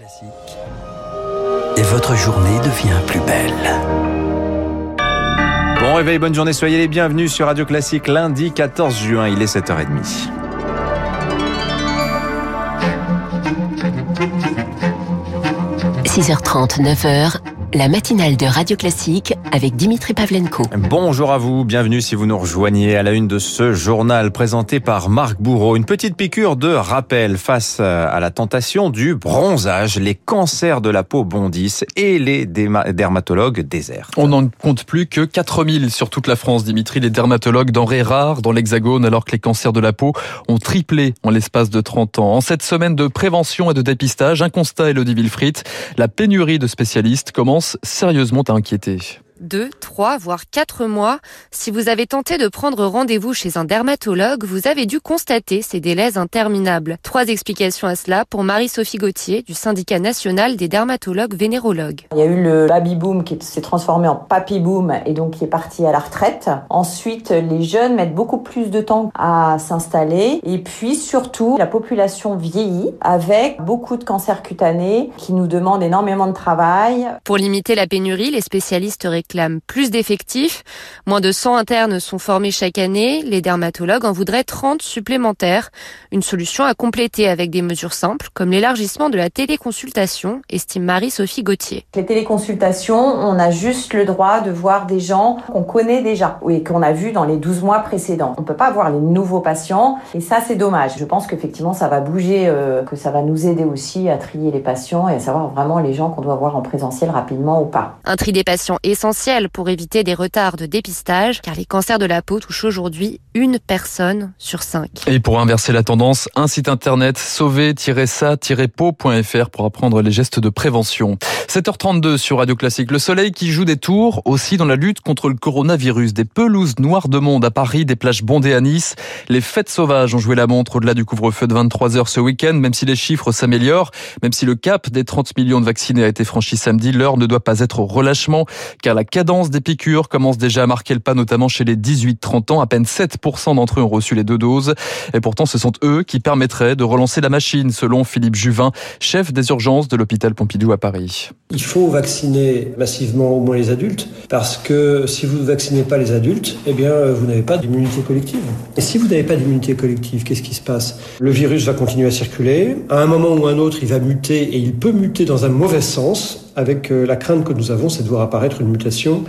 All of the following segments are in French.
Classique. Et votre journée devient plus belle. Bon réveil, bonne journée, soyez les bienvenus sur Radio Classique lundi 14 juin, il est 7h30. – 6h30, 9h, la matinale de Radio Classique avec Dimitri Pavlenko. Bonjour à vous, bienvenue si vous nous rejoignez à la une de ce journal présenté par Marc Bourreau. Une petite piqûre de rappel face à la tentation du bronzage. Les cancers de la peau bondissent et les dermatologues désertent. On n'en compte plus que 4000 sur toute la France, Dimitri. Les dermatologues denrées rares dans l'Hexagone alors que les cancers de la peau ont triplé en l'espace de 30 ans. En cette semaine de prévention et de dépistage, un constat, Elodie Wilfried, la pénurie de spécialistes commence sérieusement à inquiéter deux, trois, voire quatre mois. Si vous avez tenté de prendre rendez-vous chez un dermatologue, vous avez dû constater ces délais interminables. Trois explications à cela pour Marie-Sophie Gauthier du syndicat national des dermatologues vénérologues. Il y a eu le baby boom qui s'est transformé en papy boom et donc qui est parti à la retraite. Ensuite, les jeunes mettent beaucoup plus de temps à s'installer et puis surtout, la population vieillit avec beaucoup de cancers cutanés qui nous demandent énormément de travail. Pour limiter la pénurie, les spécialistes réclament plus d'effectifs. Moins de 100 internes sont formés chaque année. Les dermatologues en voudraient 30 supplémentaires. Une solution à compléter avec des mesures simples, comme l'élargissement de la téléconsultation, estime Marie-Sophie Gauthier. Les téléconsultations, on a juste le droit de voir des gens qu'on connaît déjà et qu'on a vus dans les 12 mois précédents. On peut pas voir les nouveaux patients et ça c'est dommage. Je pense qu'effectivement ça va bouger, euh, que ça va nous aider aussi à trier les patients et à savoir vraiment les gens qu'on doit voir en présentiel rapidement ou pas. Un tri des patients essentiel pour éviter des retards de dépistage, car les cancers de la peau touchent aujourd'hui une personne sur cinq. Et pour inverser la tendance, un site internet sauver-ça-peau.fr pour apprendre les gestes de prévention. 7h32 sur Radio Classique. Le soleil qui joue des tours aussi dans la lutte contre le coronavirus. Des pelouses noires de monde à Paris, des plages bondées à Nice. Les fêtes sauvages ont joué la montre au-delà du couvre-feu de 23h ce week-end, même si les chiffres s'améliorent, même si le cap des 30 millions de vaccinés a été franchi samedi, l'heure ne doit pas être au relâchement, car la cadence des piqûres commence déjà à marquer le pas, notamment chez les 18-30 ans. À peine 7% d'entre eux ont reçu les deux doses. Et pourtant, ce sont eux qui permettraient de relancer la machine, selon Philippe Juvin, chef des urgences de l'hôpital Pompidou à Paris. Il faut vacciner massivement au moins les adultes, parce que si vous ne vaccinez pas les adultes, eh bien, vous n'avez pas d'immunité collective. Et si vous n'avez pas d'immunité collective, qu'est-ce qui se passe? Le virus va continuer à circuler. À un moment ou un autre, il va muter et il peut muter dans un mauvais sens avec euh, la crainte que nous avons, c'est de voir apparaître une mutation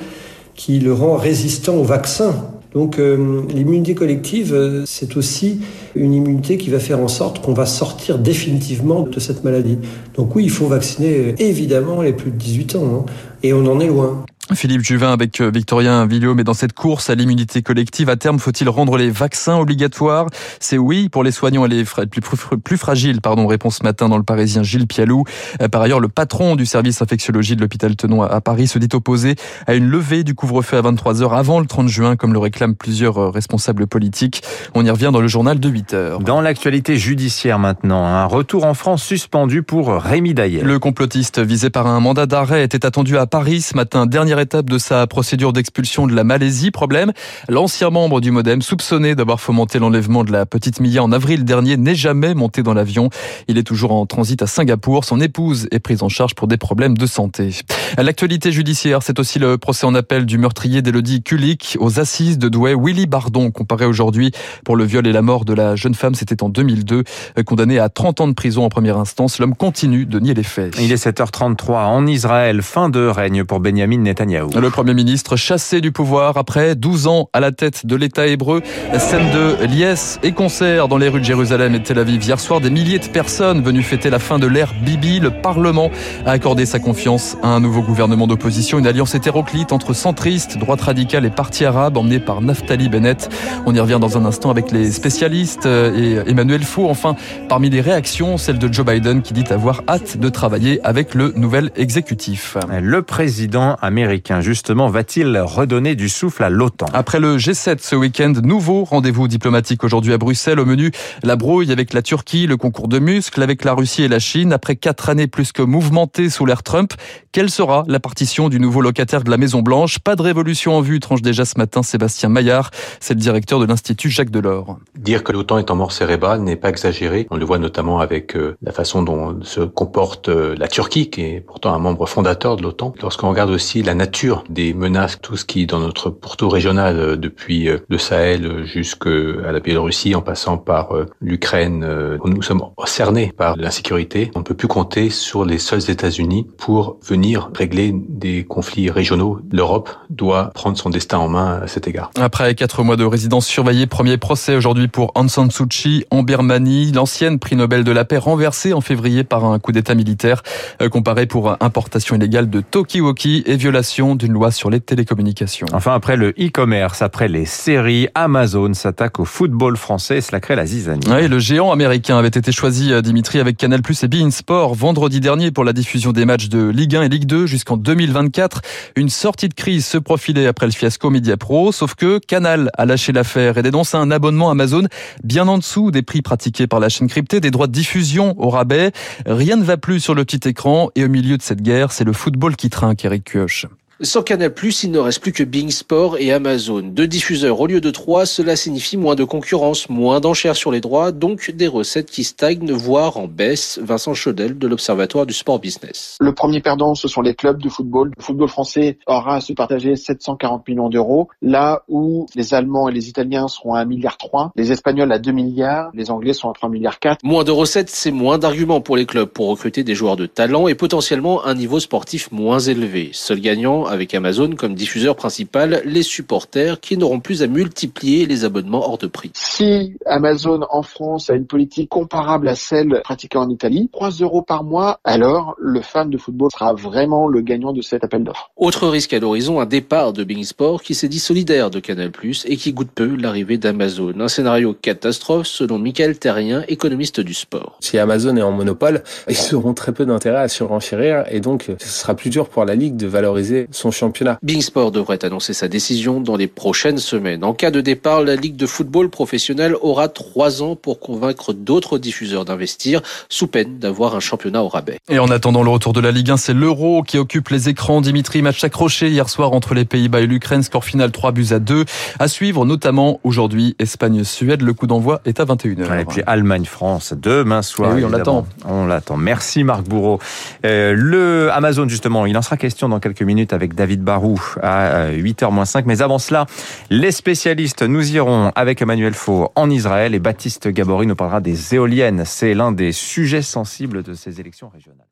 qui le rend résistant au vaccin. Donc euh, l'immunité collective, euh, c'est aussi une immunité qui va faire en sorte qu'on va sortir définitivement de cette maladie. Donc oui, il faut vacciner évidemment les plus de 18 ans, hein, et on en est loin. Philippe Juvin avec euh, Victorien Villot, mais dans cette course à l'immunité collective, à terme, faut-il rendre les vaccins obligatoires? C'est oui pour les soignants et les plus, plus fragiles, pardon, réponse ce matin dans le Parisien Gilles Pialou. Euh, par ailleurs, le patron du service infectiologie de l'hôpital Tenon à Paris se dit opposé à une levée du couvre-feu à 23h avant le 30 juin, comme le réclament plusieurs euh, responsables politiques. On y revient dans le journal de 8 h Dans l'actualité judiciaire maintenant, un retour en France suspendu pour Rémi Daillel. Le complotiste visé par un mandat d'arrêt était attendu à Paris ce matin, dernière étape de sa procédure d'expulsion de la Malaisie. Problème, l'ancien membre du Modem, soupçonné d'avoir fomenté l'enlèvement de la petite Mia en avril dernier, n'est jamais monté dans l'avion. Il est toujours en transit à Singapour. Son épouse est prise en charge pour des problèmes de santé. L'actualité judiciaire, c'est aussi le procès en appel du meurtrier d'Elodie Kulik aux assises de Douai. Willy Bardon, comparé aujourd'hui pour le viol et la mort de la jeune femme, c'était en 2002. Condamné à 30 ans de prison en première instance, l'homme continue de nier les faits. Il est 7h33 en Israël. Fin de règne pour Benjamin Netanyahou. Le Premier ministre chassé du pouvoir après 12 ans à la tête de l'État hébreu. Scène de liesse et concert dans les rues de Jérusalem et de Tel Aviv. Hier soir, des milliers de personnes venues fêter la fin de l'ère Bibi. Le Parlement a accordé sa confiance à un nouveau gouvernement d'opposition, une alliance hétéroclite entre centristes, droite radicale et parti arabe emmenée par Naftali Bennett. On y revient dans un instant avec les spécialistes et Emmanuel Faux. Enfin, parmi les réactions, celle de Joe Biden qui dit avoir hâte de travailler avec le nouvel exécutif. Le président américain américain, justement, va-t-il redonner du souffle à l'OTAN? Après le G7 ce week-end, nouveau rendez-vous diplomatique aujourd'hui à Bruxelles. Au menu, la brouille avec la Turquie, le concours de muscles avec la Russie et la Chine. Après quatre années plus que mouvementées sous l'ère Trump, quelle sera la partition du nouveau locataire de la Maison Blanche Pas de révolution en vue, tranche déjà ce matin Sébastien Maillard. C'est le directeur de l'Institut Jacques Delors. Dire que l'OTAN est en mort cérébrale n'est pas exagéré. On le voit notamment avec euh, la façon dont se comporte euh, la Turquie, qui est pourtant un membre fondateur de l'OTAN. Lorsqu'on regarde aussi la nature des menaces, tout ce qui est dans notre pourtour régional, euh, depuis le Sahel jusqu'à la Biélorussie, en passant par l'Ukraine, nous sommes cernés par l'insécurité. On ne peut plus compter sur les seuls États-Unis pour venir régler des conflits régionaux. L'Europe doit prendre son destin en main à cet égard. Après quatre mois de résidence surveillée, premier procès aujourd'hui pour Aung San Suu Kyi en Birmanie, l'ancienne prix Nobel de la paix renversée en février par un coup d'état militaire euh, comparé pour importation illégale de Tokiwoki et violation d'une loi sur les télécommunications. Enfin, après le e-commerce, après les séries, Amazon s'attaque au football français. Cela crée la zizanie. Oui, le géant américain avait été choisi, euh, Dimitri, avec Canal Plus et Bein Sport vendredi dernier pour la diffusion des matchs de Ligue 1 et Ligue 2 jusqu'en 2024. Une sortie de crise se profilait après le fiasco Media Pro, sauf que Canal a lâché l'affaire et dénonce un abonnement Amazon bien en dessous des prix pratiqués par la chaîne cryptée, des droits de diffusion au rabais. Rien ne va plus sur le petit écran et au milieu de cette guerre, c'est le football qui trinque, Eric Kioch. Sans Canal+, il ne reste plus que Bing Sport et Amazon. Deux diffuseurs au lieu de trois, cela signifie moins de concurrence, moins d'enchères sur les droits, donc des recettes qui stagnent, voire en baisse. Vincent Chaudel de l'Observatoire du Sport Business. Le premier perdant, ce sont les clubs de football. Le football français aura à se partager 740 millions d'euros, là où les Allemands et les Italiens seront à 1,3 milliard, les Espagnols à 2 milliards, les Anglais sont à 3 milliards 4. Moins de recettes, c'est moins d'arguments pour les clubs pour recruter des joueurs de talent et potentiellement un niveau sportif moins élevé. Seul gagnant, avec Amazon comme diffuseur principal les supporters qui n'auront plus à multiplier les abonnements hors de prix. Si Amazon en France a une politique comparable à celle pratiquée en Italie, 3 euros par mois, alors le fan de football sera vraiment le gagnant de cet appel d'offres. Autre risque à l'horizon, un départ de Bing Sport qui s'est dit solidaire de Canal+, et qui goûte peu l'arrivée d'Amazon. Un scénario catastrophe selon Michael Terrien, économiste du sport. Si Amazon est en monopole, ils auront très peu d'intérêt à surenchérir et donc ce sera plus dur pour la Ligue de valoriser son championnat Bing Sport devrait annoncer sa décision dans les prochaines semaines. En cas de départ, la Ligue de football professionnel aura trois ans pour convaincre d'autres diffuseurs d'investir, sous peine d'avoir un championnat au rabais. Et en attendant le retour de la Ligue 1, c'est l'Euro qui occupe les écrans. Dimitri, match accroché hier soir entre les Pays-Bas et l'Ukraine, score final 3 buts à 2. À suivre notamment aujourd'hui Espagne-Suède. Le coup d'envoi est à 21h. Et puis Allemagne-France demain soir. Et oui, on l'attend. On l'attend. Merci Marc Bourreau. Euh, le Amazon justement, il en sera question dans quelques minutes avec David Barou à 8h-5. Euh, Mais avant cela, les spécialistes, nous irons avec Emmanuel Faux en Israël et Baptiste Gabory nous parlera des éoliennes. C'est l'un des sujets sensibles de ces élections régionales.